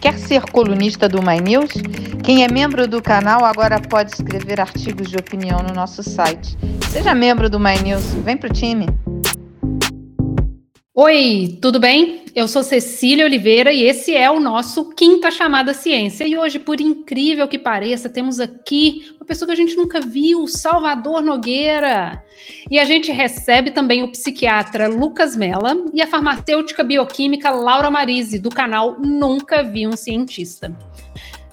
Quer ser colunista do My News? Quem é membro do canal agora pode escrever artigos de opinião no nosso site. Seja membro do My News, vem pro time. Oi, tudo bem? Eu sou Cecília Oliveira e esse é o nosso Quinta Chamada Ciência. E hoje, por incrível que pareça, temos aqui uma pessoa que a gente nunca viu, Salvador Nogueira. E a gente recebe também o psiquiatra Lucas Mella e a farmacêutica bioquímica Laura Marise, do canal Nunca Vi um Cientista.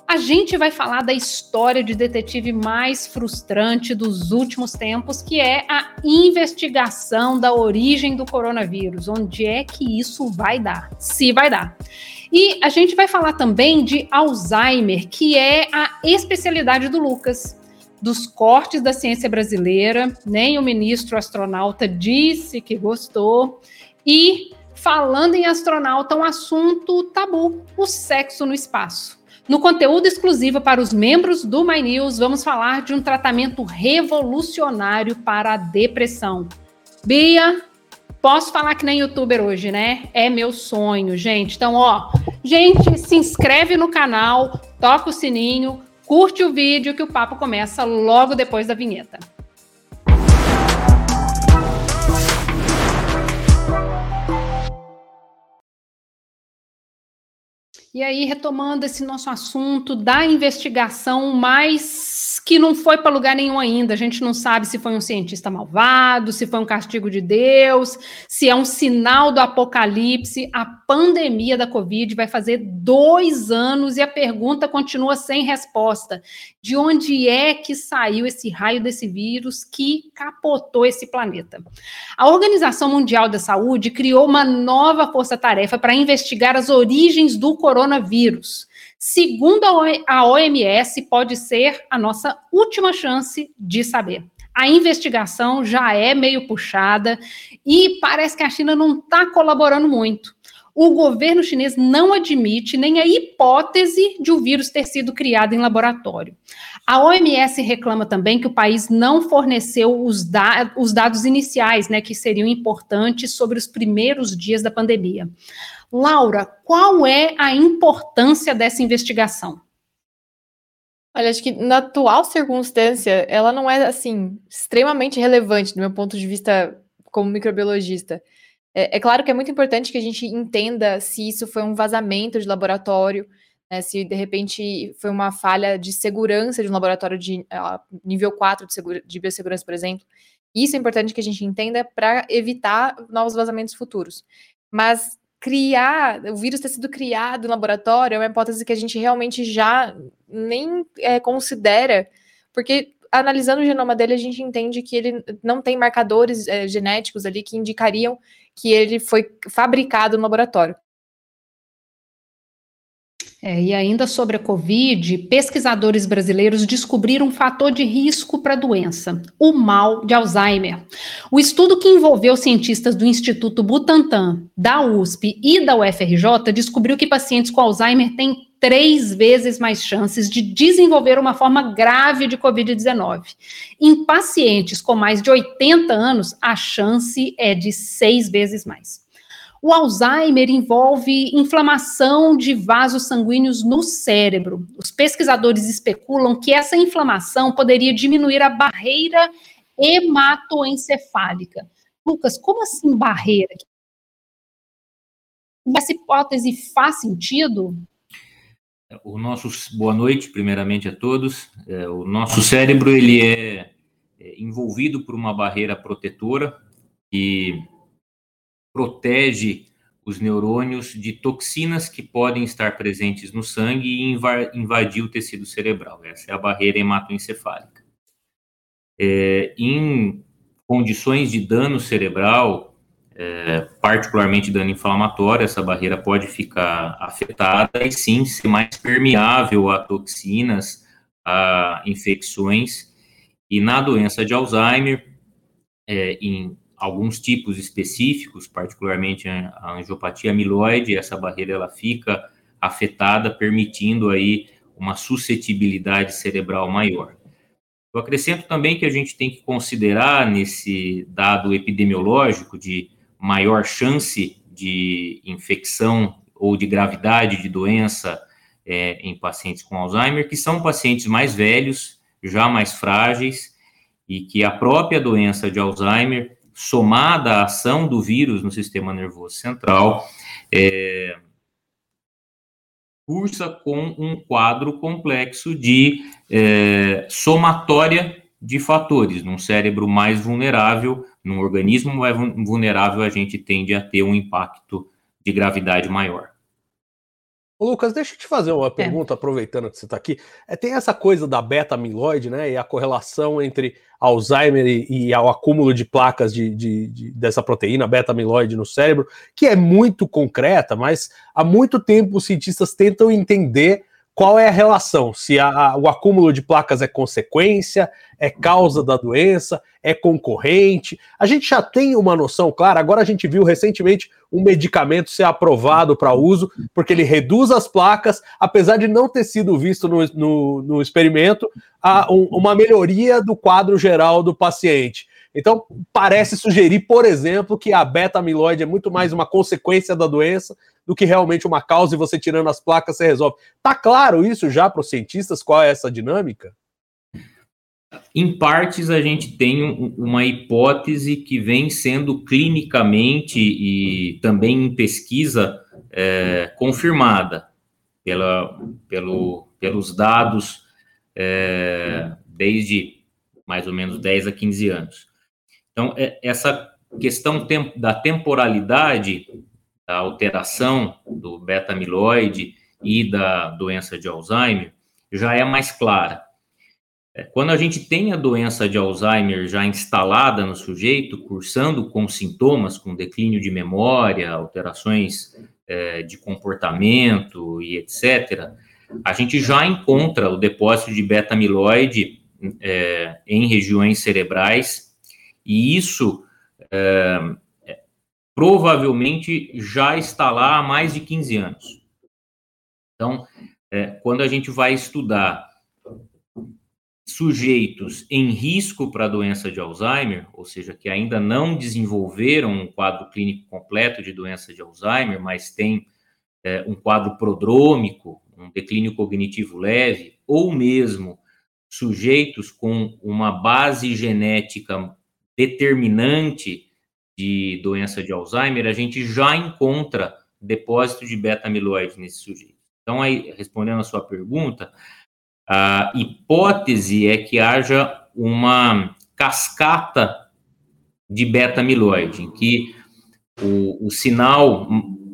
A gente vai falar da história de detetive mais frustrante dos últimos tempos, que é a investigação da origem do coronavírus. Onde é que isso vai dar? Se vai dar. E a gente vai falar também de Alzheimer, que é a especialidade do Lucas. Dos cortes da ciência brasileira, nem o ministro astronauta disse que gostou. E falando em astronauta, um assunto tabu: o sexo no espaço. No conteúdo exclusivo para os membros do My News, vamos falar de um tratamento revolucionário para a depressão. Bia, posso falar que nem youtuber hoje, né? É meu sonho, gente. Então, ó, gente, se inscreve no canal, toca o sininho, curte o vídeo que o papo começa logo depois da vinheta. E aí, retomando esse nosso assunto da investigação mais que não foi para lugar nenhum ainda. A gente não sabe se foi um cientista malvado, se foi um castigo de Deus, se é um sinal do apocalipse. A pandemia da Covid vai fazer dois anos e a pergunta continua sem resposta: de onde é que saiu esse raio desse vírus que capotou esse planeta? A Organização Mundial da Saúde criou uma nova força-tarefa para investigar as origens do coronavírus. Segundo a OMS, pode ser a nossa última chance de saber. A investigação já é meio puxada e parece que a China não está colaborando muito. O governo chinês não admite nem a hipótese de o vírus ter sido criado em laboratório. A OMS reclama também que o país não forneceu os, da os dados iniciais, né, que seriam importantes sobre os primeiros dias da pandemia. Laura, qual é a importância dessa investigação? Olha, acho que na atual circunstância, ela não é, assim, extremamente relevante do meu ponto de vista como microbiologista. É, é claro que é muito importante que a gente entenda se isso foi um vazamento de laboratório, né, se de repente foi uma falha de segurança de um laboratório de uh, nível 4 de, de biossegurança, por exemplo. Isso é importante que a gente entenda para evitar novos vazamentos futuros. Mas criar, o vírus ter sido criado em laboratório é uma hipótese que a gente realmente já nem é, considera, porque analisando o genoma dele, a gente entende que ele não tem marcadores é, genéticos ali que indicariam que ele foi fabricado no laboratório. É, e ainda sobre a Covid, pesquisadores brasileiros descobriram um fator de risco para a doença, o mal de Alzheimer. O estudo que envolveu cientistas do Instituto Butantan, da USP e da UFRJ descobriu que pacientes com Alzheimer têm três vezes mais chances de desenvolver uma forma grave de Covid-19. Em pacientes com mais de 80 anos, a chance é de seis vezes mais. O Alzheimer envolve inflamação de vasos sanguíneos no cérebro. Os pesquisadores especulam que essa inflamação poderia diminuir a barreira hematoencefálica. Lucas, como assim barreira? Essa hipótese faz sentido? O nosso boa noite, primeiramente a todos. É, o nosso cérebro ele é, é envolvido por uma barreira protetora que protege os neurônios de toxinas que podem estar presentes no sangue e invadir o tecido cerebral. Essa é a barreira hematoencefálica. É, em condições de dano cerebral, é, particularmente dano inflamatório, essa barreira pode ficar afetada e sim ser mais permeável a toxinas, a infecções. E na doença de Alzheimer, é, em alguns tipos específicos, particularmente a angiopatia amiloide, essa barreira ela fica afetada, permitindo aí uma suscetibilidade cerebral maior. Eu acrescento também que a gente tem que considerar nesse dado epidemiológico de maior chance de infecção ou de gravidade de doença é, em pacientes com Alzheimer, que são pacientes mais velhos, já mais frágeis, e que a própria doença de Alzheimer, somada à ação do vírus no sistema nervoso central, é, cursa com um quadro complexo de é, somatória de fatores. Num cérebro mais vulnerável, num organismo mais vulnerável, a gente tende a ter um impacto de gravidade maior. Lucas, deixa eu te fazer uma é. pergunta, é. aproveitando que você está aqui. É, tem essa coisa da beta-amiloide, né? E a correlação entre Alzheimer e, e o acúmulo de placas de, de, de dessa proteína beta-amiloide no cérebro, que é muito concreta, mas há muito tempo os cientistas tentam entender qual é a relação, se a, o acúmulo de placas é consequência, é causa da doença, é concorrente. A gente já tem uma noção clara. Agora a gente viu recentemente um medicamento ser aprovado para uso, porque ele reduz as placas, apesar de não ter sido visto no, no, no experimento, a, um, uma melhoria do quadro geral do paciente. Então, parece sugerir, por exemplo, que a beta-amiloide é muito mais uma consequência da doença do que realmente uma causa e você tirando as placas você resolve. Tá claro isso já para os cientistas qual é essa dinâmica? Em partes, a gente tem uma hipótese que vem sendo clinicamente e também em pesquisa é, confirmada pela, pelo, pelos dados é, desde mais ou menos 10 a 15 anos. Então, é, essa questão da temporalidade, da alteração do beta-amiloide e da doença de Alzheimer já é mais clara. É, quando a gente tem a doença de Alzheimer já instalada no sujeito, cursando com sintomas, com declínio de memória, alterações é, de comportamento e etc., a gente já encontra o depósito de beta-amiloide é, em regiões cerebrais e isso é, provavelmente já está lá há mais de 15 anos. Então, é, quando a gente vai estudar sujeitos em risco para a doença de Alzheimer, ou seja, que ainda não desenvolveram um quadro clínico completo de doença de Alzheimer, mas tem é, um quadro prodrômico, um declínio cognitivo leve, ou mesmo sujeitos com uma base genética determinante de doença de Alzheimer, a gente já encontra depósito de beta-amiloide nesse sujeito. Então, aí, respondendo a sua pergunta, a hipótese é que haja uma cascata de beta-amiloide, em que o, o sinal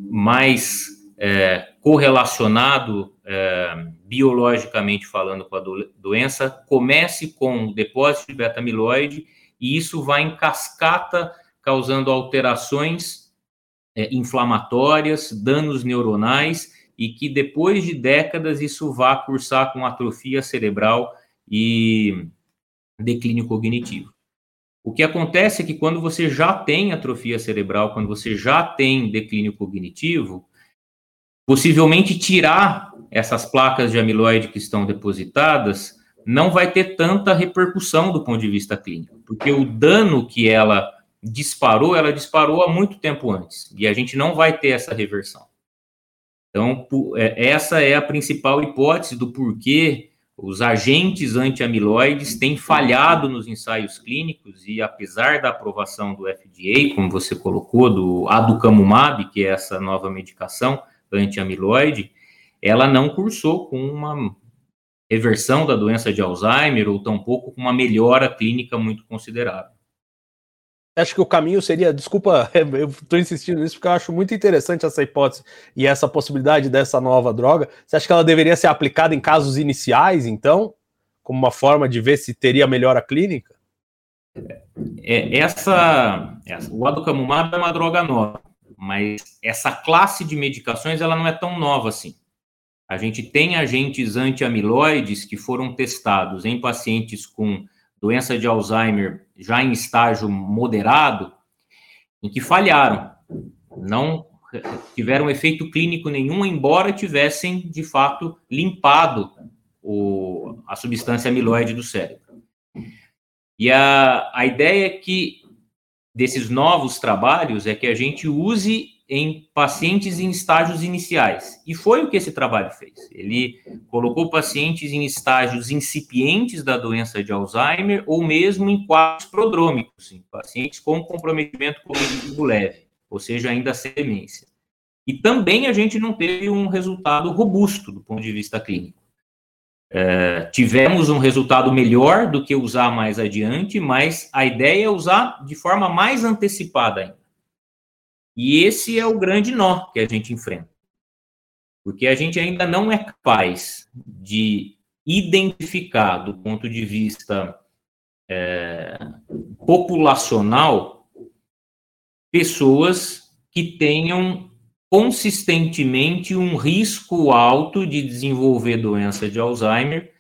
mais é, correlacionado é, biologicamente falando com a do, doença comece com o depósito de beta-amiloide e isso vai em cascata, causando alterações é, inflamatórias, danos neuronais, e que depois de décadas isso vá cursar com atrofia cerebral e declínio cognitivo. O que acontece é que quando você já tem atrofia cerebral, quando você já tem declínio cognitivo, possivelmente tirar essas placas de amiloide que estão depositadas não vai ter tanta repercussão do ponto de vista clínico, porque o dano que ela disparou, ela disparou há muito tempo antes, e a gente não vai ter essa reversão. Então, é, essa é a principal hipótese do porquê os agentes anti-amiloides têm falhado nos ensaios clínicos e apesar da aprovação do FDA, como você colocou, do aducanumab, que é essa nova medicação anti-amiloide, ela não cursou com uma reversão da doença de Alzheimer ou tampouco com uma melhora clínica muito considerável. Acho que o caminho seria, desculpa, eu estou insistindo nisso porque eu acho muito interessante essa hipótese e essa possibilidade dessa nova droga. Você acha que ela deveria ser aplicada em casos iniciais, então, como uma forma de ver se teria melhora clínica? É, essa, essa, o aducanumab é uma droga nova, mas essa classe de medicações ela não é tão nova assim. A gente tem agentes anti-amiloides que foram testados em pacientes com doença de Alzheimer já em estágio moderado, em que falharam, não tiveram efeito clínico nenhum, embora tivessem, de fato, limpado o, a substância amiloide do cérebro. E a, a ideia é que desses novos trabalhos é que a gente use em pacientes em estágios iniciais. E foi o que esse trabalho fez. Ele colocou pacientes em estágios incipientes da doença de Alzheimer ou mesmo em quadros prodrômicos, em pacientes com comprometimento cognitivo leve, ou seja, ainda sem demência. E também a gente não teve um resultado robusto do ponto de vista clínico. É, tivemos um resultado melhor do que usar mais adiante, mas a ideia é usar de forma mais antecipada ainda. E esse é o grande nó que a gente enfrenta. Porque a gente ainda não é capaz de identificar, do ponto de vista é, populacional, pessoas que tenham consistentemente um risco alto de desenvolver doença de Alzheimer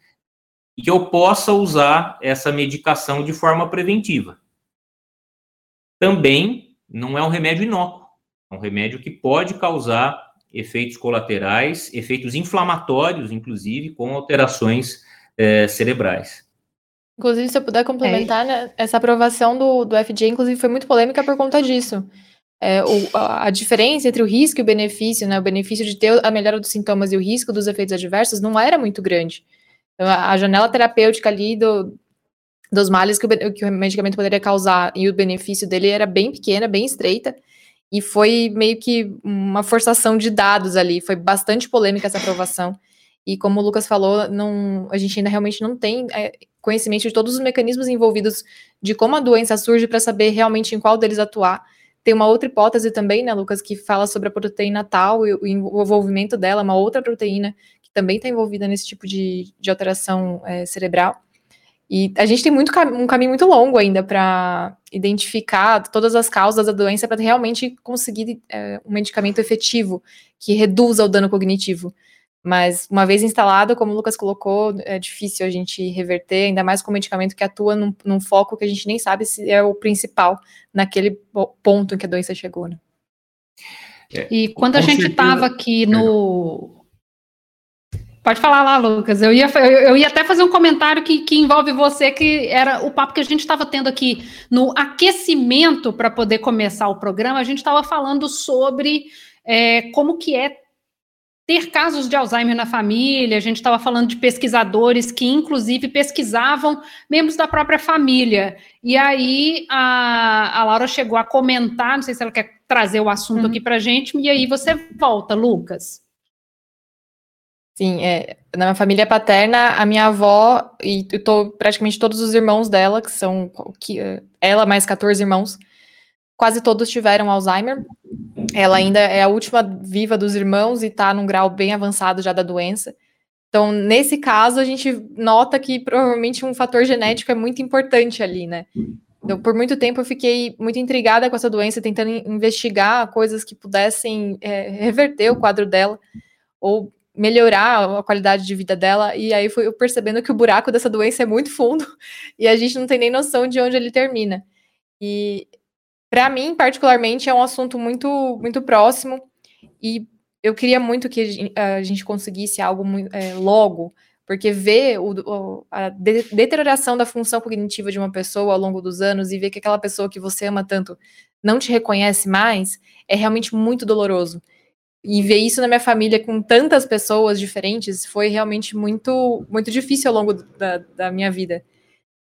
e que eu possa usar essa medicação de forma preventiva. Também não é um remédio inócuo, um remédio que pode causar efeitos colaterais, efeitos inflamatórios, inclusive, com alterações é, cerebrais. Inclusive, se eu puder complementar, é. né, essa aprovação do, do FDA, inclusive, foi muito polêmica por conta disso é, o, a, a, diferença entre o risco e o benefício, né, o benefício de ter a melhora dos sintomas e o risco dos efeitos adversos não era muito grande. Então, a, a janela terapêutica ali do, dos males que o, que o medicamento poderia causar e o benefício dele era bem pequena, bem estreita, e foi meio que uma forçação de dados ali, foi bastante polêmica essa aprovação. E como o Lucas falou, não, a gente ainda realmente não tem é, conhecimento de todos os mecanismos envolvidos de como a doença surge para saber realmente em qual deles atuar. Tem uma outra hipótese também, né, Lucas, que fala sobre a proteína tal e o envolvimento dela, uma outra proteína que também está envolvida nesse tipo de, de alteração é, cerebral. E a gente tem muito, um caminho muito longo ainda para identificar todas as causas da doença para realmente conseguir é, um medicamento efetivo que reduza o dano cognitivo. Mas uma vez instalado, como o Lucas colocou, é difícil a gente reverter, ainda mais com um medicamento que atua num, num, foco que a gente nem sabe se é o principal naquele ponto em que a doença chegou. Né? É, e quando a gente estava aqui no. Pode falar lá, Lucas. Eu ia, eu ia até fazer um comentário que, que envolve você, que era o papo que a gente estava tendo aqui no aquecimento para poder começar o programa. A gente estava falando sobre é, como que é ter casos de Alzheimer na família, a gente estava falando de pesquisadores que, inclusive, pesquisavam membros da própria família. E aí a, a Laura chegou a comentar, não sei se ela quer trazer o assunto uhum. aqui para a gente, e aí você volta, Lucas. Sim, é, na minha família paterna, a minha avó e tô, praticamente todos os irmãos dela, que são que, ela mais 14 irmãos, quase todos tiveram Alzheimer. Ela ainda é a última viva dos irmãos e está num grau bem avançado já da doença. Então, nesse caso, a gente nota que provavelmente um fator genético é muito importante ali, né? Então, por muito tempo eu fiquei muito intrigada com essa doença, tentando investigar coisas que pudessem é, reverter o quadro dela ou melhorar a qualidade de vida dela. E aí fui percebendo que o buraco dessa doença é muito fundo e a gente não tem nem noção de onde ele termina. E para mim, particularmente, é um assunto muito, muito próximo e eu queria muito que a gente conseguisse algo é, logo, porque ver o, a deterioração da função cognitiva de uma pessoa ao longo dos anos e ver que aquela pessoa que você ama tanto não te reconhece mais é realmente muito doloroso. E ver isso na minha família com tantas pessoas diferentes foi realmente muito muito difícil ao longo da, da minha vida.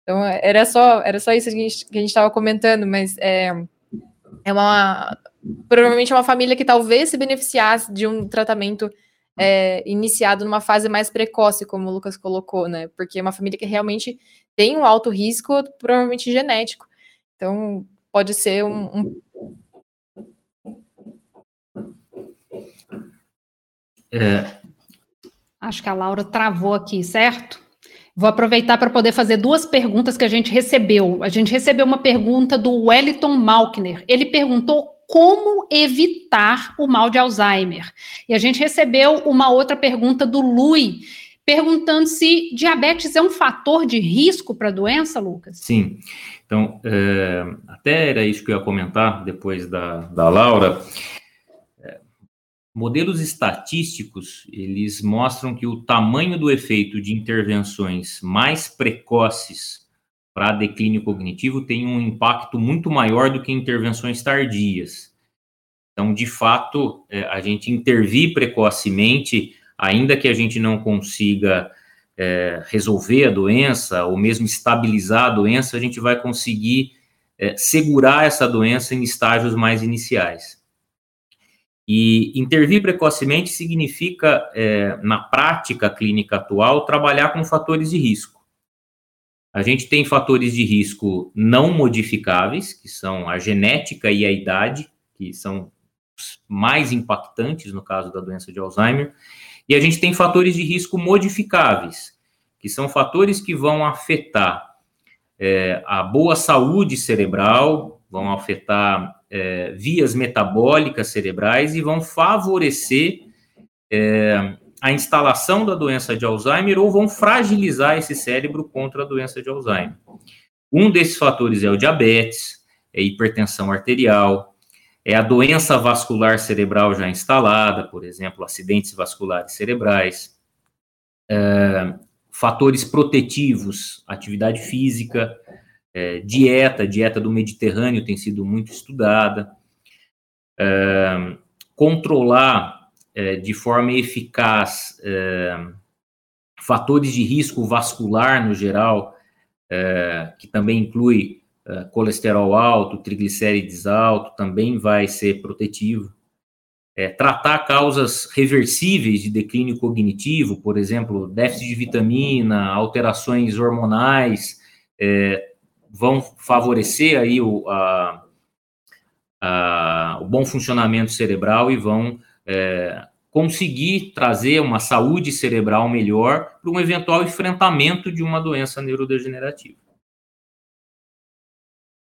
Então era só era só isso que a gente estava comentando, mas é, é uma provavelmente é uma família que talvez se beneficiasse de um tratamento é, iniciado numa fase mais precoce, como o Lucas colocou, né? Porque é uma família que realmente tem um alto risco, provavelmente genético. Então, pode ser um. um... É. Acho que a Laura travou aqui, certo? Vou aproveitar para poder fazer duas perguntas que a gente recebeu. A gente recebeu uma pergunta do Wellington Malkner. Ele perguntou como evitar o mal de Alzheimer. E a gente recebeu uma outra pergunta do Lui, perguntando se diabetes é um fator de risco para a doença, Lucas? Sim. Então, é, até era isso que eu ia comentar depois da, da Laura. Modelos estatísticos, eles mostram que o tamanho do efeito de intervenções mais precoces para declínio cognitivo tem um impacto muito maior do que intervenções tardias. Então, de fato, é, a gente intervir precocemente, ainda que a gente não consiga é, resolver a doença ou mesmo estabilizar a doença, a gente vai conseguir é, segurar essa doença em estágios mais iniciais. E intervir precocemente significa, é, na prática clínica atual, trabalhar com fatores de risco. A gente tem fatores de risco não modificáveis, que são a genética e a idade, que são mais impactantes no caso da doença de Alzheimer, e a gente tem fatores de risco modificáveis, que são fatores que vão afetar é, a boa saúde cerebral, vão afetar é, vias metabólicas cerebrais e vão favorecer é, a instalação da doença de Alzheimer ou vão fragilizar esse cérebro contra a doença de Alzheimer. Um desses fatores é o diabetes, é hipertensão arterial, é a doença vascular cerebral já instalada, por exemplo, acidentes vasculares cerebrais, é, fatores protetivos, atividade física, é, dieta, dieta do Mediterrâneo tem sido muito estudada, é, controlar é, de forma eficaz é, fatores de risco vascular no geral, é, que também inclui eh, colesterol alto, triglicérides alto, também vai ser protetivo. É, tratar causas reversíveis de declínio cognitivo, por exemplo, déficit de vitamina, alterações hormonais, é, vão favorecer aí o, a, a, o bom funcionamento cerebral e vão é, conseguir trazer uma saúde cerebral melhor para um eventual enfrentamento de uma doença neurodegenerativa.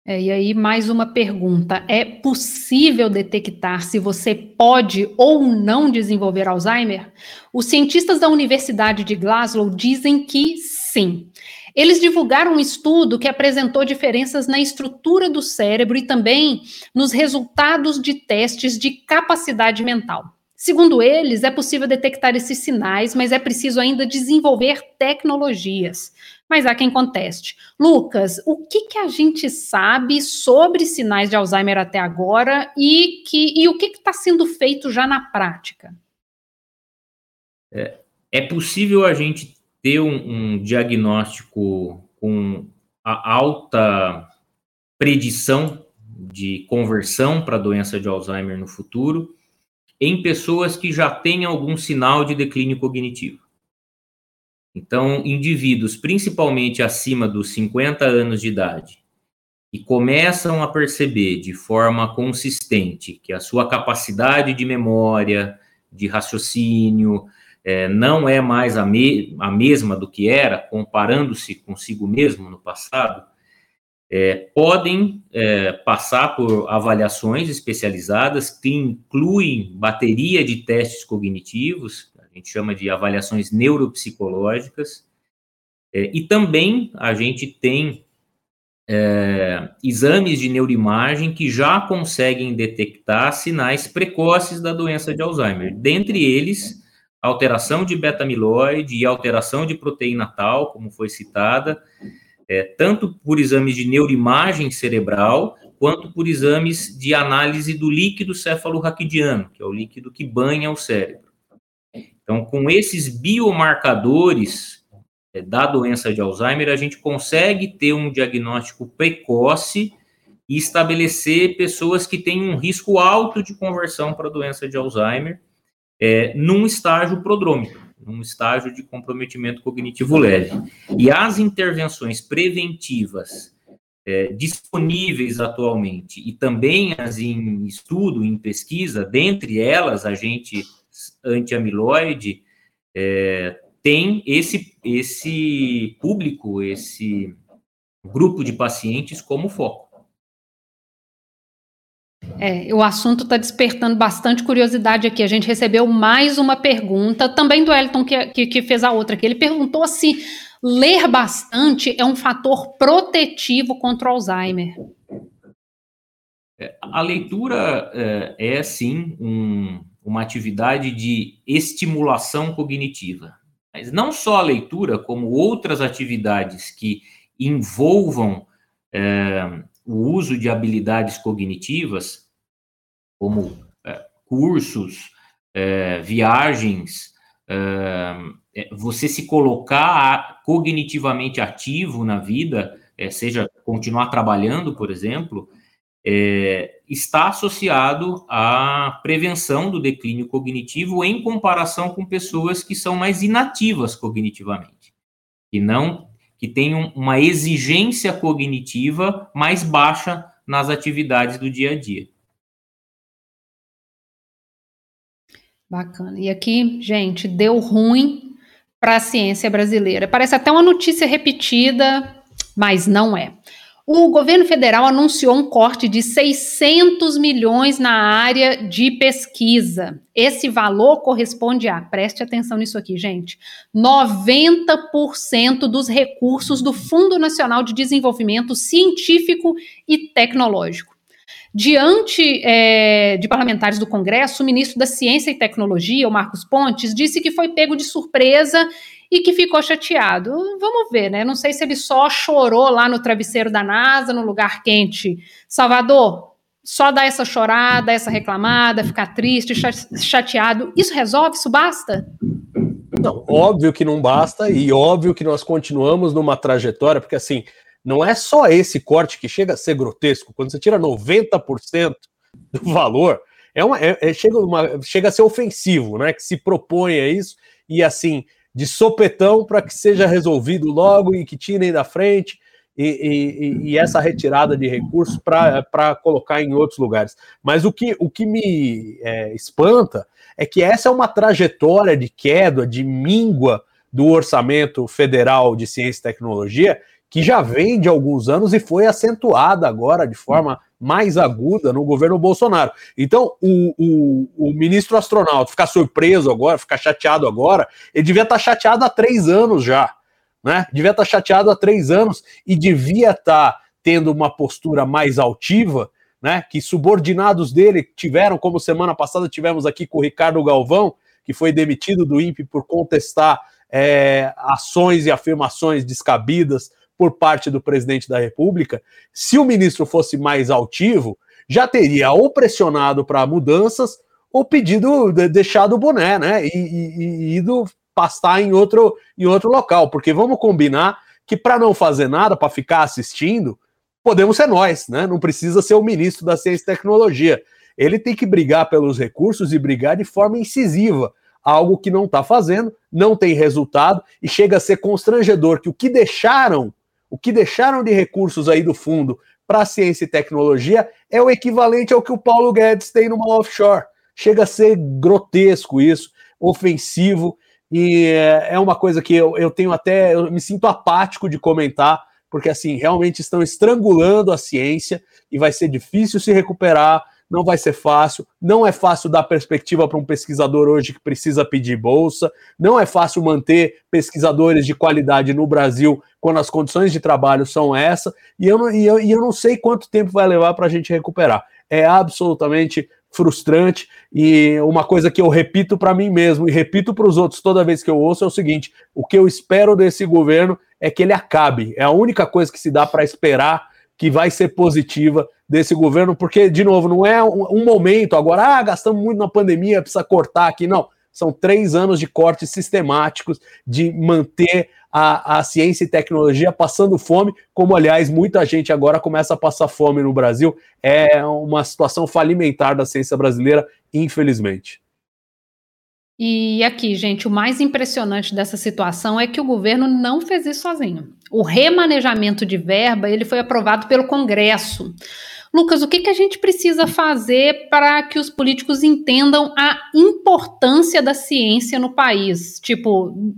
É, e aí, mais uma pergunta: é possível detectar se você pode ou não desenvolver Alzheimer? Os cientistas da Universidade de Glasgow dizem que sim. Eles divulgaram um estudo que apresentou diferenças na estrutura do cérebro e também nos resultados de testes de capacidade mental. Segundo eles, é possível detectar esses sinais, mas é preciso ainda desenvolver tecnologias. Mas há quem conteste. Lucas, o que, que a gente sabe sobre sinais de Alzheimer até agora e, que, e o que está sendo feito já na prática? É, é possível a gente ter um, um diagnóstico com a alta predição de conversão para doença de Alzheimer no futuro em pessoas que já têm algum sinal de declínio cognitivo. Então, indivíduos principalmente acima dos 50 anos de idade e começam a perceber de forma consistente que a sua capacidade de memória, de raciocínio, é, não é mais a, me a mesma do que era, comparando-se consigo mesmo no passado, é, podem é, passar por avaliações especializadas que incluem bateria de testes cognitivos, a gente chama de avaliações neuropsicológicas, é, e também a gente tem é, exames de neuroimagem que já conseguem detectar sinais precoces da doença de Alzheimer, dentre eles alteração de beta-amiloide e alteração de proteína tal, como foi citada, é, tanto por exames de neuroimagem cerebral, quanto por exames de análise do líquido cefalorraquidiano, que é o líquido que banha o cérebro. Então, com esses biomarcadores é, da doença de Alzheimer, a gente consegue ter um diagnóstico precoce e estabelecer pessoas que têm um risco alto de conversão para a doença de Alzheimer é, num estágio prodrômico num estágio de comprometimento cognitivo leve. E as intervenções preventivas é, disponíveis atualmente e também as em estudo, em pesquisa, dentre elas agente anti-amiloide, é, tem esse, esse público, esse grupo de pacientes como foco. É, o assunto está despertando bastante curiosidade aqui. A gente recebeu mais uma pergunta, também do Elton, que, que, que fez a outra aqui. Ele perguntou se ler bastante é um fator protetivo contra o Alzheimer. É, a leitura é, é sim, um, uma atividade de estimulação cognitiva. Mas não só a leitura, como outras atividades que envolvam é, o uso de habilidades cognitivas, como cursos, é, viagens, é, é, você se colocar cognitivamente ativo na vida, é, seja continuar trabalhando, por exemplo, é, está associado à prevenção do declínio cognitivo em comparação com pessoas que são mais inativas cognitivamente, que não que têm uma exigência cognitiva mais baixa nas atividades do dia a dia. Bacana. E aqui, gente, deu ruim para a ciência brasileira. Parece até uma notícia repetida, mas não é. O governo federal anunciou um corte de 600 milhões na área de pesquisa. Esse valor corresponde a, preste atenção nisso aqui, gente, 90% dos recursos do Fundo Nacional de Desenvolvimento Científico e Tecnológico. Diante é, de parlamentares do Congresso, o ministro da Ciência e Tecnologia, o Marcos Pontes, disse que foi pego de surpresa e que ficou chateado. Vamos ver, né? Não sei se ele só chorou lá no travesseiro da NASA, no lugar quente. Salvador, só dar essa chorada, essa reclamada, ficar triste, chateado. Isso resolve? Isso basta? Não, óbvio que não basta e óbvio que nós continuamos numa trajetória, porque assim, não é só esse corte que chega a ser grotesco. Quando você tira 90% do valor, é uma, é, é, chega, uma, chega a ser ofensivo, né? Que se propõe a isso e assim, de sopetão para que seja resolvido logo e que tirem da frente e, e, e essa retirada de recursos para colocar em outros lugares. Mas o que, o que me é, espanta é que essa é uma trajetória de queda, de míngua do orçamento federal de ciência e tecnologia que já vem de alguns anos e foi acentuada agora de forma mais aguda no governo Bolsonaro. Então, o, o, o ministro astronauta ficar surpreso agora, ficar chateado agora, ele devia estar chateado há três anos já, né? Devia estar chateado há três anos e devia estar tendo uma postura mais altiva, né? Que subordinados dele tiveram, como semana passada tivemos aqui com o Ricardo Galvão, que foi demitido do INPE por contestar é, ações e afirmações descabidas por parte do presidente da República, se o ministro fosse mais altivo, já teria ou pressionado para mudanças ou pedido, deixado o boné, né? E, e, e ido pastar em outro, em outro local. Porque vamos combinar que para não fazer nada, para ficar assistindo, podemos ser nós, né? Não precisa ser o ministro da Ciência e Tecnologia. Ele tem que brigar pelos recursos e brigar de forma incisiva, algo que não está fazendo, não tem resultado e chega a ser constrangedor que o que deixaram o que deixaram de recursos aí do fundo para ciência e tecnologia é o equivalente ao que o Paulo Guedes tem numa offshore. Chega a ser grotesco isso, ofensivo, e é, é uma coisa que eu, eu tenho até, eu me sinto apático de comentar, porque assim, realmente estão estrangulando a ciência e vai ser difícil se recuperar não vai ser fácil, não é fácil dar perspectiva para um pesquisador hoje que precisa pedir bolsa, não é fácil manter pesquisadores de qualidade no Brasil quando as condições de trabalho são essa, e eu não, e eu, e eu não sei quanto tempo vai levar para a gente recuperar. É absolutamente frustrante. E uma coisa que eu repito para mim mesmo e repito para os outros toda vez que eu ouço é o seguinte: o que eu espero desse governo é que ele acabe. É a única coisa que se dá para esperar que vai ser positiva desse governo, porque, de novo, não é um, momento agora, ah, gastamos muito na pandemia, precisa cortar aqui. Não. São três anos de cortes sistemáticos, de manter a, a ciência e tecnologia passando fome, como, aliás, muita gente agora começa a passar fome no Brasil. É uma situação falimentar da ciência brasileira, infelizmente. E aqui, gente, o mais impressionante dessa situação é que o governo não fez isso sozinho. O remanejamento de verba ele foi aprovado pelo Congresso. Lucas, o que, que a gente precisa fazer para que os políticos entendam a importância da ciência no país? Tipo,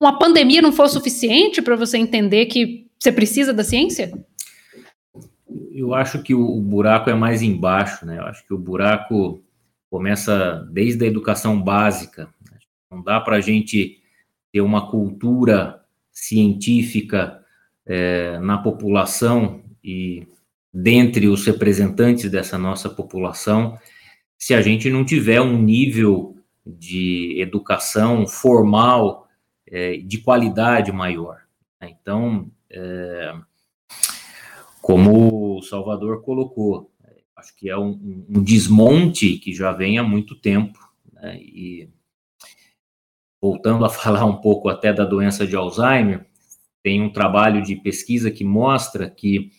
uma pandemia não foi suficiente para você entender que você precisa da ciência? Eu acho que o buraco é mais embaixo, né? Eu acho que o buraco começa desde a educação básica. Não dá para a gente ter uma cultura científica é, na população e dentre os representantes dessa nossa população se a gente não tiver um nível de educação formal é, de qualidade maior. Então, é, como o Salvador colocou, acho que é um, um, desmonte que já vem há muito tempo. Né? E voltando a falar um pouco até da doença de Alzheimer, tem um trabalho de pesquisa que mostra que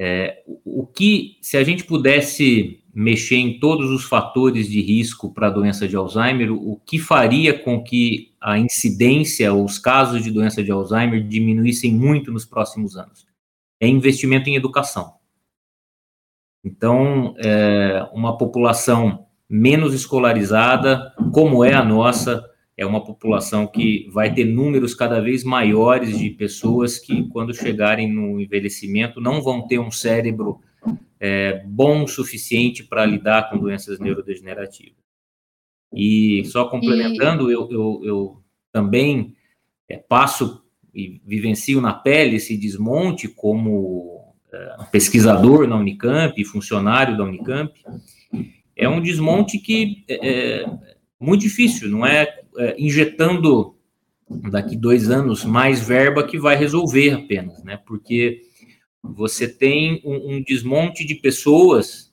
é, o que, se a gente pudesse mexer em todos os fatores de risco para a doença de Alzheimer, o que faria com que a incidência, os casos de doença de Alzheimer diminuíssem muito nos próximos anos? É investimento em educação. Então, é, uma população menos escolarizada, como é a nossa, é uma população que vai ter números cada vez maiores de pessoas que, quando chegarem no envelhecimento, não vão ter um cérebro é, bom o suficiente para lidar com doenças neurodegenerativas. E só complementando, e... Eu, eu, eu, também é, passo e vivencio na pele esse desmonte como pesquisador na Unicamp, funcionário da Unicamp. É um desmonte que é, é muito difícil, não é é, injetando daqui dois anos mais verba que vai resolver apenas, né? Porque você tem um, um desmonte de pessoas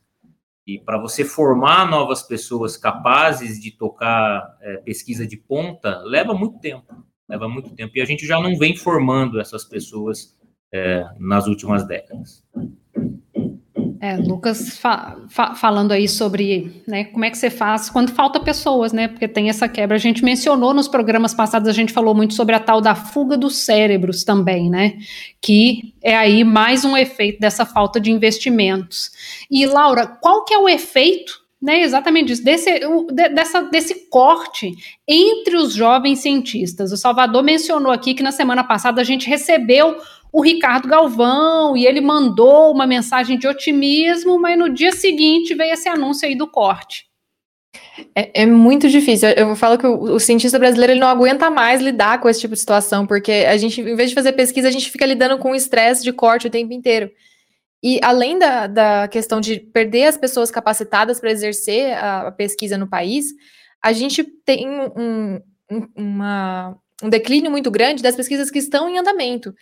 e para você formar novas pessoas capazes de tocar é, pesquisa de ponta leva muito tempo, leva muito tempo e a gente já não vem formando essas pessoas é, nas últimas décadas. É, Lucas fa fa falando aí sobre né, como é que você faz quando falta pessoas, né? Porque tem essa quebra. A gente mencionou nos programas passados, a gente falou muito sobre a tal da fuga dos cérebros também, né? Que é aí mais um efeito dessa falta de investimentos. E, Laura, qual que é o efeito né, exatamente isso, desse, de, dessa, desse corte entre os jovens cientistas. O Salvador mencionou aqui que na semana passada a gente recebeu o Ricardo Galvão e ele mandou uma mensagem de otimismo, mas no dia seguinte veio esse anúncio aí do corte. É, é muito difícil. Eu falo que o, o, cientista brasileiro ele não aguenta mais lidar com esse tipo de situação, porque a gente, em vez de fazer pesquisa, a gente fica lidando com o estresse de corte o tempo inteiro. E além da, da questão de perder as pessoas capacitadas para exercer a, a, pesquisa no país, a gente tem um, um, uma, um declínio muito grande das pesquisas que estão em andamento.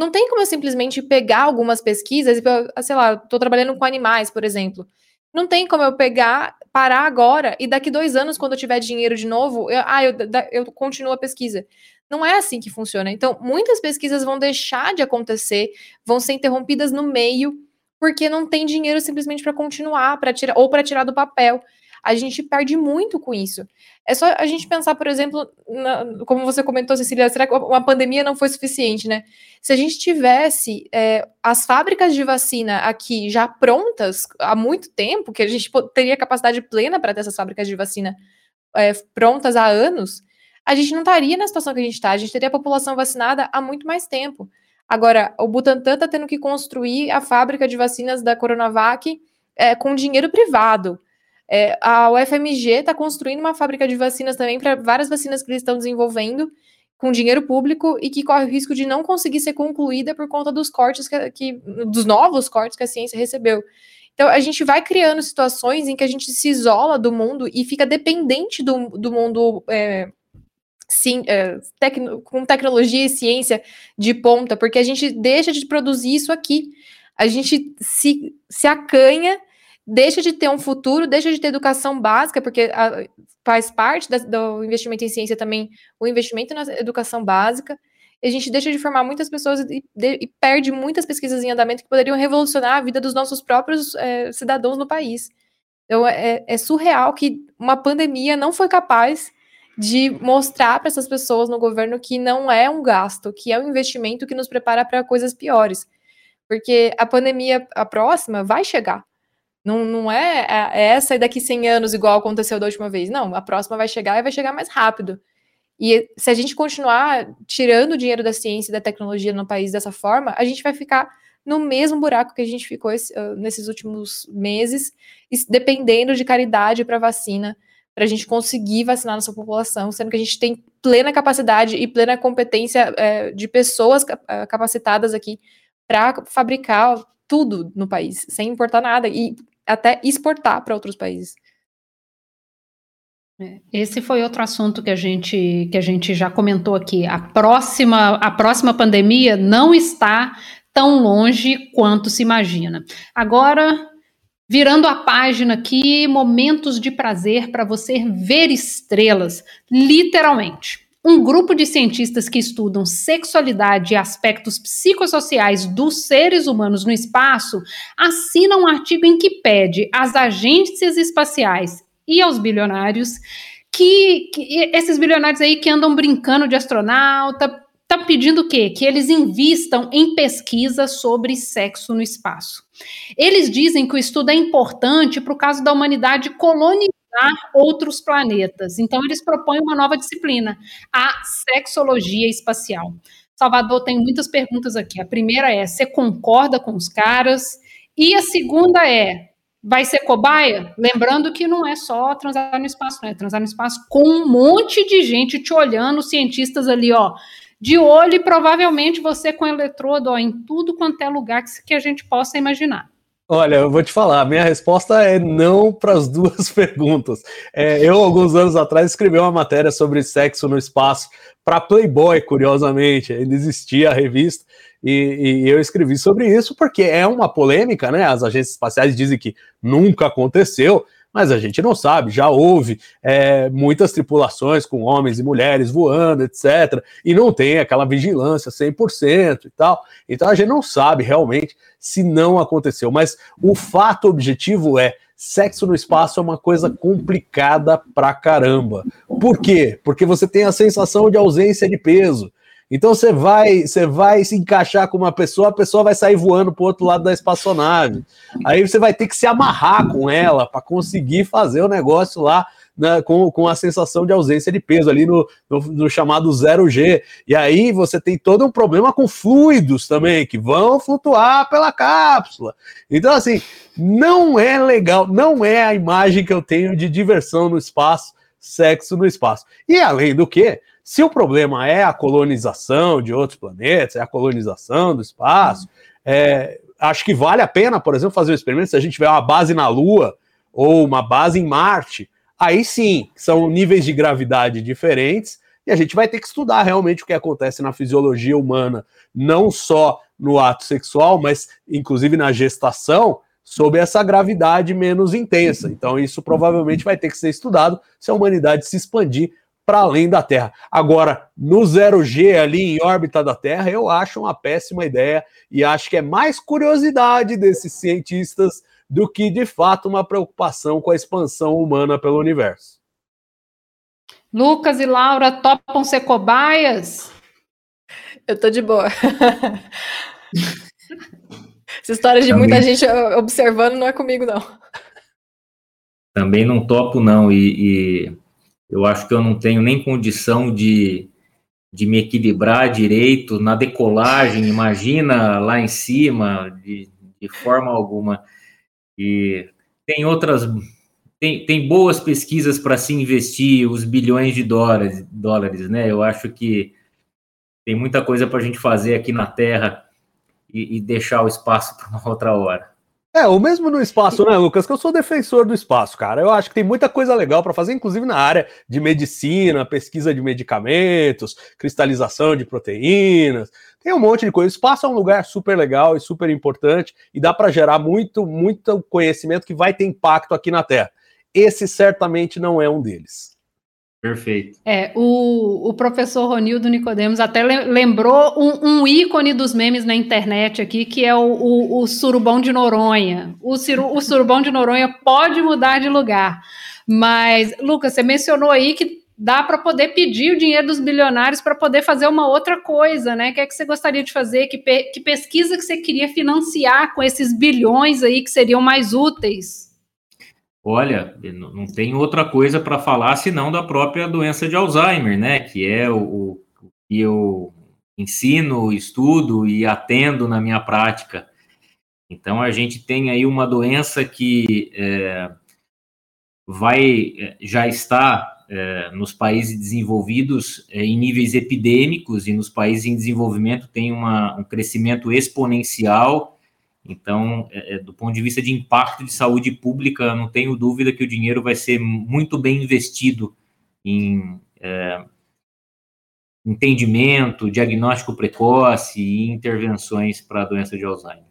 Não tem como eu simplesmente pegar algumas pesquisas e, sei lá, estou trabalhando com animais, por exemplo. Não tem como eu pegar, parar agora e daqui dois anos, quando eu tiver dinheiro de novo, eu, ah, eu, eu continuo a pesquisa. Não é assim que funciona. Então, muitas pesquisas vão deixar de acontecer, vão ser interrompidas no meio, porque não tem dinheiro simplesmente para continuar, para tirar ou para tirar do papel a gente perde muito com isso. É só a gente pensar, por exemplo, na, como você comentou, Cecília, será que uma pandemia não foi suficiente, né? Se a gente tivesse é, as fábricas de vacina aqui já prontas há muito tempo, que a gente teria capacidade plena para ter essas fábricas de vacina é, prontas há anos, a gente não estaria na situação que a gente está, a gente teria a população vacinada há muito mais tempo. Agora, o Butantan está tendo que construir a fábrica de vacinas da Coronavac é, com dinheiro privado. É, a UFMG está construindo uma fábrica de vacinas também para várias vacinas que eles estão desenvolvendo com dinheiro público e que corre o risco de não conseguir ser concluída por conta dos cortes que, que dos novos cortes que a ciência recebeu. Então a gente vai criando situações em que a gente se isola do mundo e fica dependente do, do mundo é, sim, é, tecno, com tecnologia e ciência de ponta, porque a gente deixa de produzir isso aqui. A gente se, se acanha deixa de ter um futuro, deixa de ter educação básica, porque a, faz parte da, do investimento em ciência também o investimento na educação básica. E a gente deixa de formar muitas pessoas e, de, e, perde muitas pesquisas em andamento que poderiam revolucionar a vida dos nossos próprios é, cidadãos no país. Então é, é surreal que uma pandemia não foi capaz de mostrar para essas pessoas no governo que não é um gasto, que é um investimento que nos prepara para coisas piores. Porque a pandemia, a próxima, vai chegar. Não, não é, é, é essa e daqui 100 anos, igual aconteceu da última vez. Não, a próxima vai chegar e vai chegar mais rápido. E se a gente continuar tirando o dinheiro da ciência e da tecnologia no país dessa forma, a gente vai ficar no mesmo buraco que a gente ficou esse, uh, nesses últimos meses, dependendo de caridade para vacina, para a gente conseguir vacinar nossa população, sendo que a gente tem plena capacidade e plena competência uh, de pessoas uh, capacitadas aqui para fabricar tudo no país, sem importar nada. E até exportar para outros países. É, esse foi outro assunto que a gente que a gente já comentou aqui. A próxima a próxima pandemia não está tão longe quanto se imagina. Agora Virando a página aqui, momentos de prazer para você ver estrelas, literalmente. Um grupo de cientistas que estudam sexualidade e aspectos psicossociais dos seres humanos no espaço assina um artigo em que pede às agências espaciais e aos bilionários que, que esses bilionários aí que andam brincando de astronauta, tá pedindo o quê? Que eles invistam em pesquisa sobre sexo no espaço. Eles dizem que o estudo é importante para o caso da humanidade colonizar outros planetas. Então, eles propõem uma nova disciplina, a sexologia espacial. Salvador tem muitas perguntas aqui. A primeira é: você concorda com os caras? E a segunda é: vai ser cobaia? Lembrando que não é só transar no espaço, né? Transar no espaço com um monte de gente te olhando, cientistas ali, ó, de olho e provavelmente você com eletrodo ó, em tudo quanto é lugar que a gente possa imaginar. Olha, eu vou te falar, minha resposta é não para as duas perguntas. É, eu, alguns anos atrás, escrevi uma matéria sobre sexo no espaço para Playboy, curiosamente, ainda existia a revista, e, e, eu escrevi sobre isso porque é uma polêmica, né? As agências espaciais dizem que nunca aconteceu, mas a gente não sabe. Já houve é, muitas tripulações com homens e mulheres voando, etc. E não tem aquela vigilância 100% e tal. Então a gente não sabe realmente se não aconteceu. Mas o fato objetivo é sexo no espaço é uma coisa complicada pra caramba. Por quê? Porque você tem a sensação de ausência de peso. Então você vai, você vai se encaixar com uma pessoa, a pessoa vai sair voando para o outro lado da espaçonave. Aí você vai ter que se amarrar com ela para conseguir fazer o negócio lá né, com, com a sensação de ausência de peso ali no, no, no, chamado zero G. E aí você tem todo um problema com fluidos também, que vão flutuar pela cápsula. Então, assim, não é legal, não é a imagem que eu tenho de diversão no espaço, sexo no espaço. E além do que, se o problema é a colonização de outros planetas, é a colonização do espaço, é, acho que vale a pena, por exemplo, fazer um experimento se a gente tiver uma base na Lua ou uma base em Marte. Aí sim, são níveis de gravidade diferentes e a gente vai ter que estudar realmente o que acontece na fisiologia humana, não só no ato sexual, mas inclusive na gestação, sob essa gravidade menos intensa. Então, isso provavelmente vai ter que ser estudado se a humanidade se expandir para além da Terra. Agora, no zero G ali em órbita da Terra, eu acho uma péssima ideia e acho que é mais curiosidade desses cientistas do que de fato uma preocupação com a expansão humana pelo universo. Lucas e Laura topam ser cobaias? Eu tô de boa. Essa história de Também. muita gente observando não é comigo, não. Também não topo, não. E, e eu acho que eu não tenho nem condição de, de me equilibrar direito na decolagem, imagina lá em cima, de, de forma alguma. E tem outras. Tem, tem boas pesquisas para se investir os bilhões de dólares, dólares, né? Eu acho que tem muita coisa para a gente fazer aqui na Terra e, e deixar o espaço para uma outra hora. É, o mesmo no espaço, né, Lucas? Que eu sou defensor do espaço, cara. Eu acho que tem muita coisa legal para fazer, inclusive na área de medicina, pesquisa de medicamentos, cristalização de proteínas. Tem um monte de coisa. O espaço é um lugar super legal e super importante e dá para gerar muito, muito conhecimento que vai ter impacto aqui na Terra. Esse certamente não é um deles. Perfeito. É, o, o professor Ronildo Nicodemos até lembrou um, um, ícone dos memes na internet aqui, que é o, o, o surubão de Noronha. O, ciru, o surubão de Noronha pode mudar de lugar. Mas, Lucas, você mencionou aí que dá para poder pedir o dinheiro dos bilionários para poder fazer uma outra coisa, né? O que é que você gostaria de fazer? Que, pe que pesquisa que você queria financiar com esses bilhões aí que seriam mais úteis? Olha, não tem outra coisa para falar senão da própria doença de Alzheimer, né? Que é o, que eu ensino, estudo e atendo na minha prática. Então, a gente tem aí uma doença que é, vai, é, já está é, nos países desenvolvidos é, em níveis epidêmicos e nos países em desenvolvimento tem uma, um crescimento exponencial então, é, é, do ponto de vista de impacto de saúde pública, não tenho dúvida que o dinheiro vai ser muito bem investido em é, entendimento, diagnóstico precoce e intervenções para a doença de Alzheimer.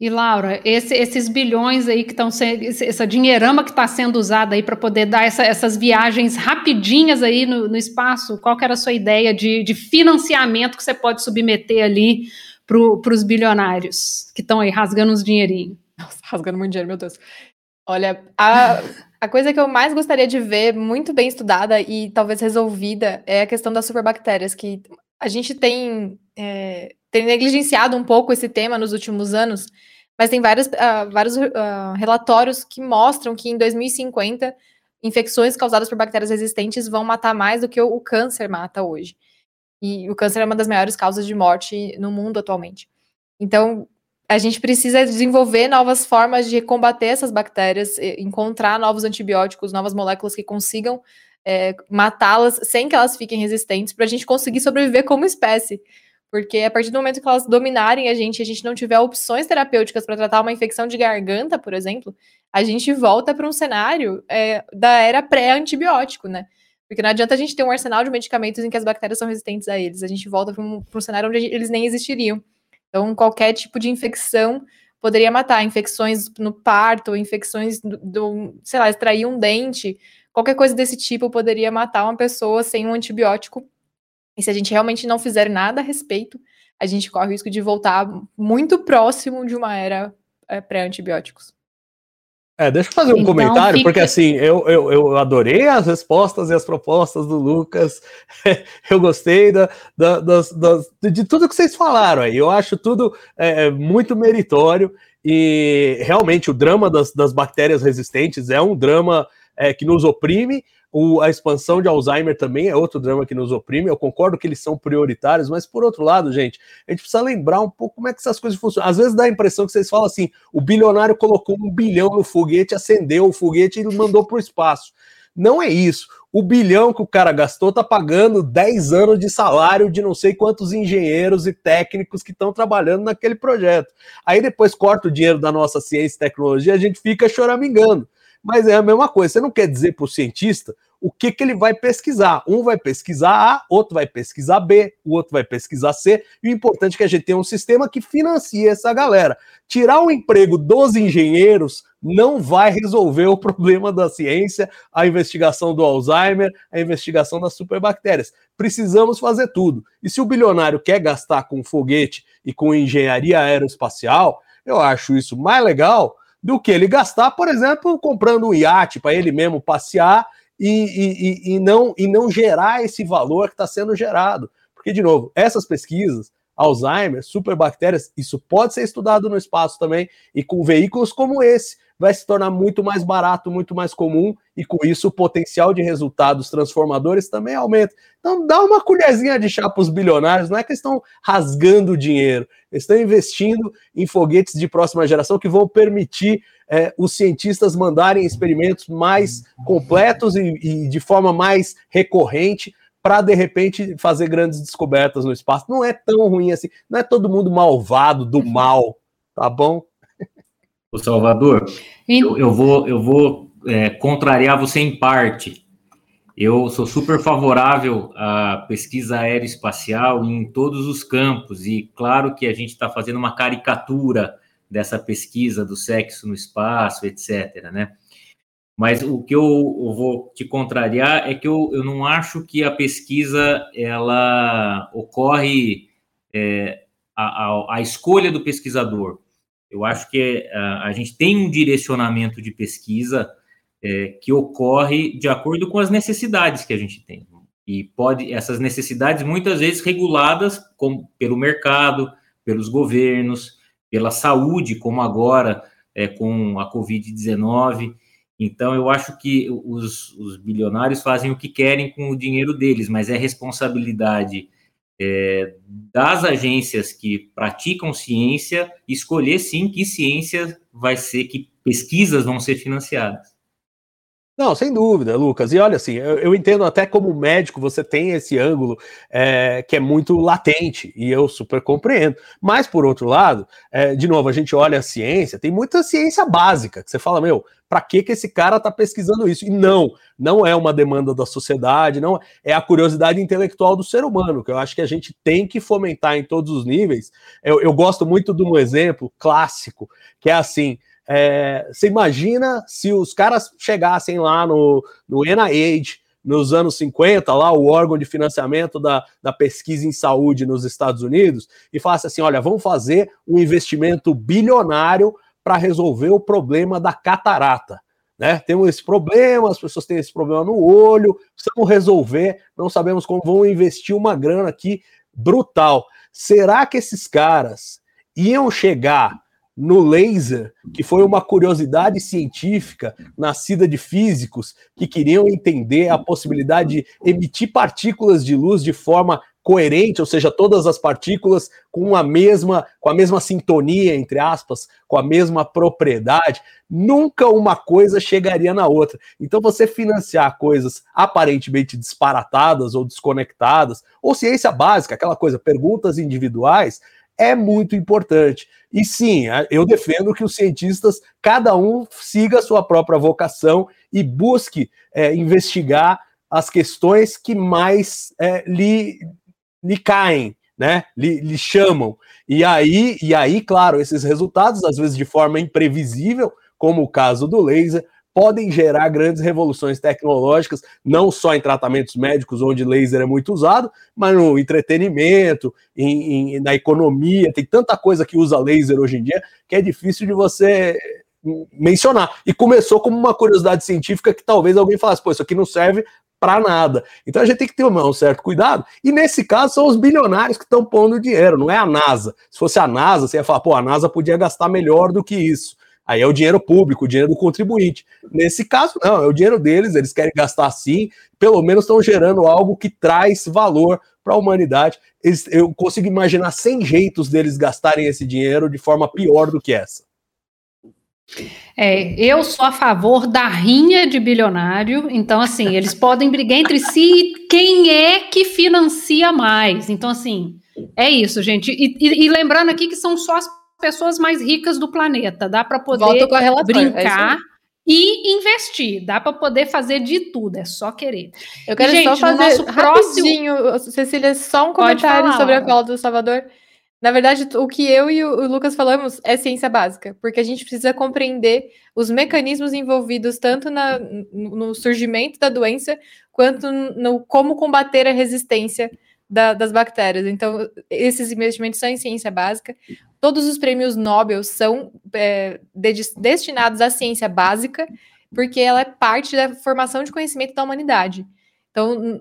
E Laura, esse, esses bilhões aí que estão sendo, essa dinheirama que está sendo usada aí para poder dar essa, essas viagens rapidinhas aí no, no, espaço, qual que era a sua ideia de, de financiamento que você pode submeter ali para os bilionários que estão aí rasgando uns dinheirinhos? Nossa, rasgando muito dinheiro, meu Deus. Olha, a, a coisa que eu mais gostaria de ver muito bem estudada e talvez resolvida é a questão das superbactérias, que a gente tem, é, tem negligenciado um pouco esse tema nos últimos anos, mas tem vários, uh, vários uh, relatórios que mostram que em 2050 infecções causadas por bactérias resistentes vão matar mais do que o, o câncer mata hoje. E o câncer é uma das maiores causas de morte no mundo atualmente. Então, a gente precisa desenvolver novas formas de combater essas bactérias, encontrar novos antibióticos, novas moléculas que consigam é, matá-las sem que elas fiquem resistentes, para a gente conseguir sobreviver como espécie. Porque a partir do momento que elas dominarem a gente, a gente não tiver opções terapêuticas para tratar uma infecção de garganta, por exemplo, a gente volta para um cenário é, da era pré-antibiótico, né? Porque não adianta a gente ter um arsenal de medicamentos em que as bactérias são resistentes a eles. A gente volta para um, um, cenário onde eles nem existiriam. Então, qualquer tipo de infecção poderia matar. Infecções no parto, infecções do, do sei lá, extrair um dente, qualquer coisa desse tipo poderia matar uma pessoa sem um antibiótico. E se a gente realmente não fizer nada a respeito, a gente corre o risco de voltar muito próximo de uma era é, pré-antibióticos. É, deixa eu fazer um então, comentário, fica... porque assim, eu, eu, eu adorei as respostas e as propostas do Lucas, eu gostei da, da, das, das, de tudo que vocês falaram aí, eu acho tudo é, muito meritório, e realmente o drama das, das bactérias resistentes é um drama é, que nos oprime, o, a expansão de Alzheimer também é outro drama que nos oprime. Eu concordo que eles são prioritários, mas por outro lado, gente, a gente precisa lembrar um pouco como é que essas coisas funcionam. Às vezes dá a impressão que vocês falam assim: o bilionário colocou um bilhão no foguete, acendeu o foguete e mandou para o espaço. Não é isso. O bilhão que o cara gastou tá pagando 10 anos de salário de não sei quantos engenheiros e técnicos que estão trabalhando naquele projeto. Aí depois corta o dinheiro da nossa ciência e tecnologia, a gente fica choramingando mas é a mesma coisa. Você não quer dizer para o cientista o que, que ele vai pesquisar. Um vai pesquisar A, outro vai pesquisar B, o outro vai pesquisar C. E o importante é que a gente tenha um sistema que financie essa galera. Tirar o emprego dos engenheiros não vai resolver o problema da ciência, a investigação do Alzheimer, a investigação das superbactérias. Precisamos fazer tudo. E se o bilionário quer gastar com foguete e com engenharia aeroespacial, eu acho isso mais legal do que ele gastar, por exemplo, comprando um iate para ele mesmo passear e, e, e, não, e não gerar esse valor que está sendo gerado. Porque, de novo, essas pesquisas, Alzheimer, superbactérias, isso pode ser estudado no espaço também, e com veículos como esse, vai se tornar muito mais barato, muito mais comum, e com isso o potencial de resultados transformadores também aumenta. Então dá uma colherzinha de chá para os bilionários, não é que estão rasgando dinheiro, eles estão investindo em foguetes de próxima geração que vão permitir é, os cientistas mandarem experimentos mais completos e, e de forma mais recorrente para de repente fazer grandes descobertas no espaço. Não é tão ruim assim, não é todo mundo malvado do mal, tá bom? O Salvador, eu, eu vou, eu vou é, contrariar você em parte. Eu sou super favorável à pesquisa aeroespacial em todos os campos, e claro que a gente está fazendo uma caricatura dessa pesquisa do sexo no espaço, etc. Né? Mas o que eu, eu vou te contrariar é que eu, eu não acho que a pesquisa ela ocorre é, a, a, a escolha do pesquisador. Eu acho que a, é, a gente tem um direcionamento de pesquisa é, que ocorre de acordo com as necessidades que a gente tem. E pode essas necessidades muitas vezes reguladas com, pelo mercado, pelos governos, pela saúde, como agora é, com a Covid-19. Então, eu acho que os, os, bilionários fazem o que querem com o dinheiro deles, mas é responsabilidade é, das agências que praticam ciência escolher sim que ciência vai ser, que pesquisas vão ser financiadas. Não, sem dúvida, Lucas. E olha, assim, eu, eu entendo até como médico você tem esse ângulo é, que é muito latente, e eu super compreendo. Mas, por outro lado, é, de novo, a gente olha a ciência, tem muita ciência básica, que você fala, meu, para que, que esse cara está pesquisando isso? E não, não é uma demanda da sociedade, não é a curiosidade intelectual do ser humano, que eu acho que a gente tem que fomentar em todos os níveis. Eu, eu gosto muito de um exemplo clássico, que é assim. É, você imagina se os caras chegassem lá no, no NIH, nos anos 50, lá o órgão de financiamento da, da pesquisa em saúde nos Estados Unidos, e falasse assim: olha, vamos fazer um investimento bilionário para resolver o problema da catarata. Né? Temos esse problema, as pessoas têm esse problema no olho, precisamos resolver, não sabemos como vão investir uma grana aqui brutal. Será que esses caras iam chegar no laser, que foi uma curiosidade científica nascida de físicos que queriam entender a possibilidade de emitir partículas de luz de forma coerente, ou seja, todas as partículas com a mesma com a mesma sintonia entre aspas, com a mesma propriedade, nunca uma coisa chegaria na outra. Então você financiar coisas aparentemente disparatadas ou desconectadas, ou ciência básica, aquela coisa, perguntas individuais, é muito importante. E sim, eu defendo que os cientistas, cada um siga a sua própria vocação e busque é, investigar as questões que mais é, lhe, lhe caem, né? Lhe, lhe, chamam. E aí, e aí, claro, esses resultados, às vezes de forma imprevisível, como o caso do laser, podem gerar grandes revoluções tecnológicas, não só em tratamentos médicos, onde laser é muito usado, mas no entretenimento, em, em, na economia. Tem tanta coisa que usa laser hoje em dia que é difícil de você mencionar. E começou como uma curiosidade científica que talvez alguém falasse, pô, isso aqui não serve para nada. Então a gente tem que ter um certo cuidado. E nesse caso são os bilionários que estão pondo dinheiro, não é a NASA. Se fosse a NASA, você ia falar, pô, a NASA podia gastar melhor do que isso. Aí é o dinheiro público, o dinheiro do contribuinte. Nesse caso, não, é o dinheiro deles, eles querem gastar assim, pelo menos estão gerando algo que traz valor para a humanidade. Eles, eu consigo imaginar 100 jeitos deles gastarem esse dinheiro de forma pior do que essa. É, eu sou a favor da rinha de bilionário, então assim, eles podem brigar entre si quem é que financia mais. Então, assim, é isso, gente. E, e, e lembrando aqui que são só as pessoas mais ricas do planeta. Dá para poder é brincar. É e investir, dá para poder fazer de tudo, é só querer. Eu quero Gente, só fazer nosso próximo... Cecília, só um comentário falar, sobre a fala do Salvador. Na verdade, o que eu e o Lucas falamos é ciência básica, porque a gente precisa compreender os mecanismos envolvidos tanto na, no surgimento da doença quanto no como combater a resistência da, das bactérias. Então, esses investimentos são em ciência básica. Todos os prêmios Nobel são é, de, destinados à ciência básica, porque ela é parte da formação de conhecimento da humanidade. Então,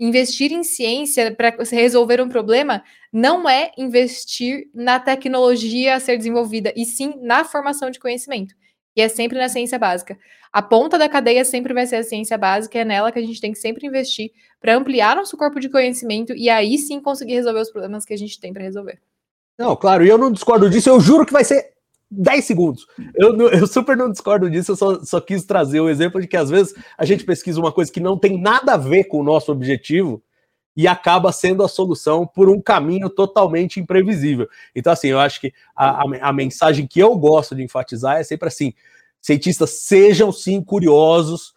investir em ciência para resolver um problema não é investir na tecnologia a ser desenvolvida, e sim na formação de conhecimento. E é sempre na ciência básica. A ponta da cadeia sempre vai ser a ciência básica, é nela que a gente tem que sempre investir para ampliar nosso corpo de conhecimento e aí sim conseguir resolver os problemas que a gente tem para resolver. Não, claro, e eu não discordo disso, eu juro que vai ser 10 segundos. Eu, eu super não discordo disso, eu só, só quis trazer o exemplo de que às vezes a gente pesquisa uma coisa que não tem nada a ver com o nosso objetivo e acaba sendo a solução por um caminho totalmente imprevisível. Então, assim, eu acho que a, a, a mensagem que eu gosto de enfatizar é sempre assim: cientistas sejam sim curiosos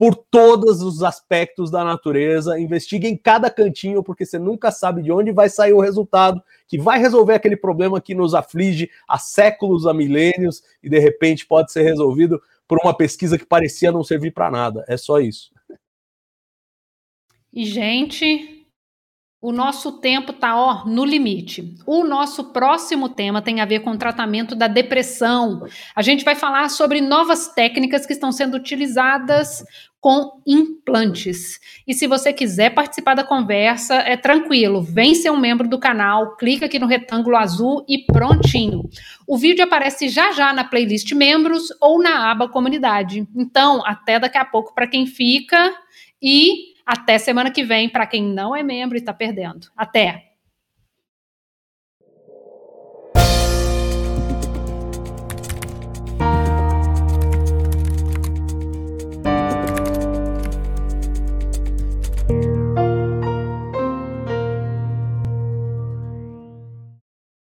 por todos os aspectos da natureza, investiguem cada cantinho, porque você nunca sabe de onde vai sair o resultado que vai resolver aquele problema que nos aflige há séculos, há milênios, e de repente pode ser resolvido por uma pesquisa que parecia não servir para nada. É só isso. E, gente, o nosso tempo está ó, no limite. O nosso próximo tema tem a ver com o tratamento da depressão. A gente vai falar sobre novas técnicas que estão sendo utilizadas com implantes. E se você quiser participar da conversa, é tranquilo, vem ser um membro do canal, clica aqui no retângulo azul e prontinho. O vídeo aparece já já na playlist membros ou na aba comunidade. Então, até daqui a pouco para quem fica e até semana que vem para quem não é membro e está perdendo. Até!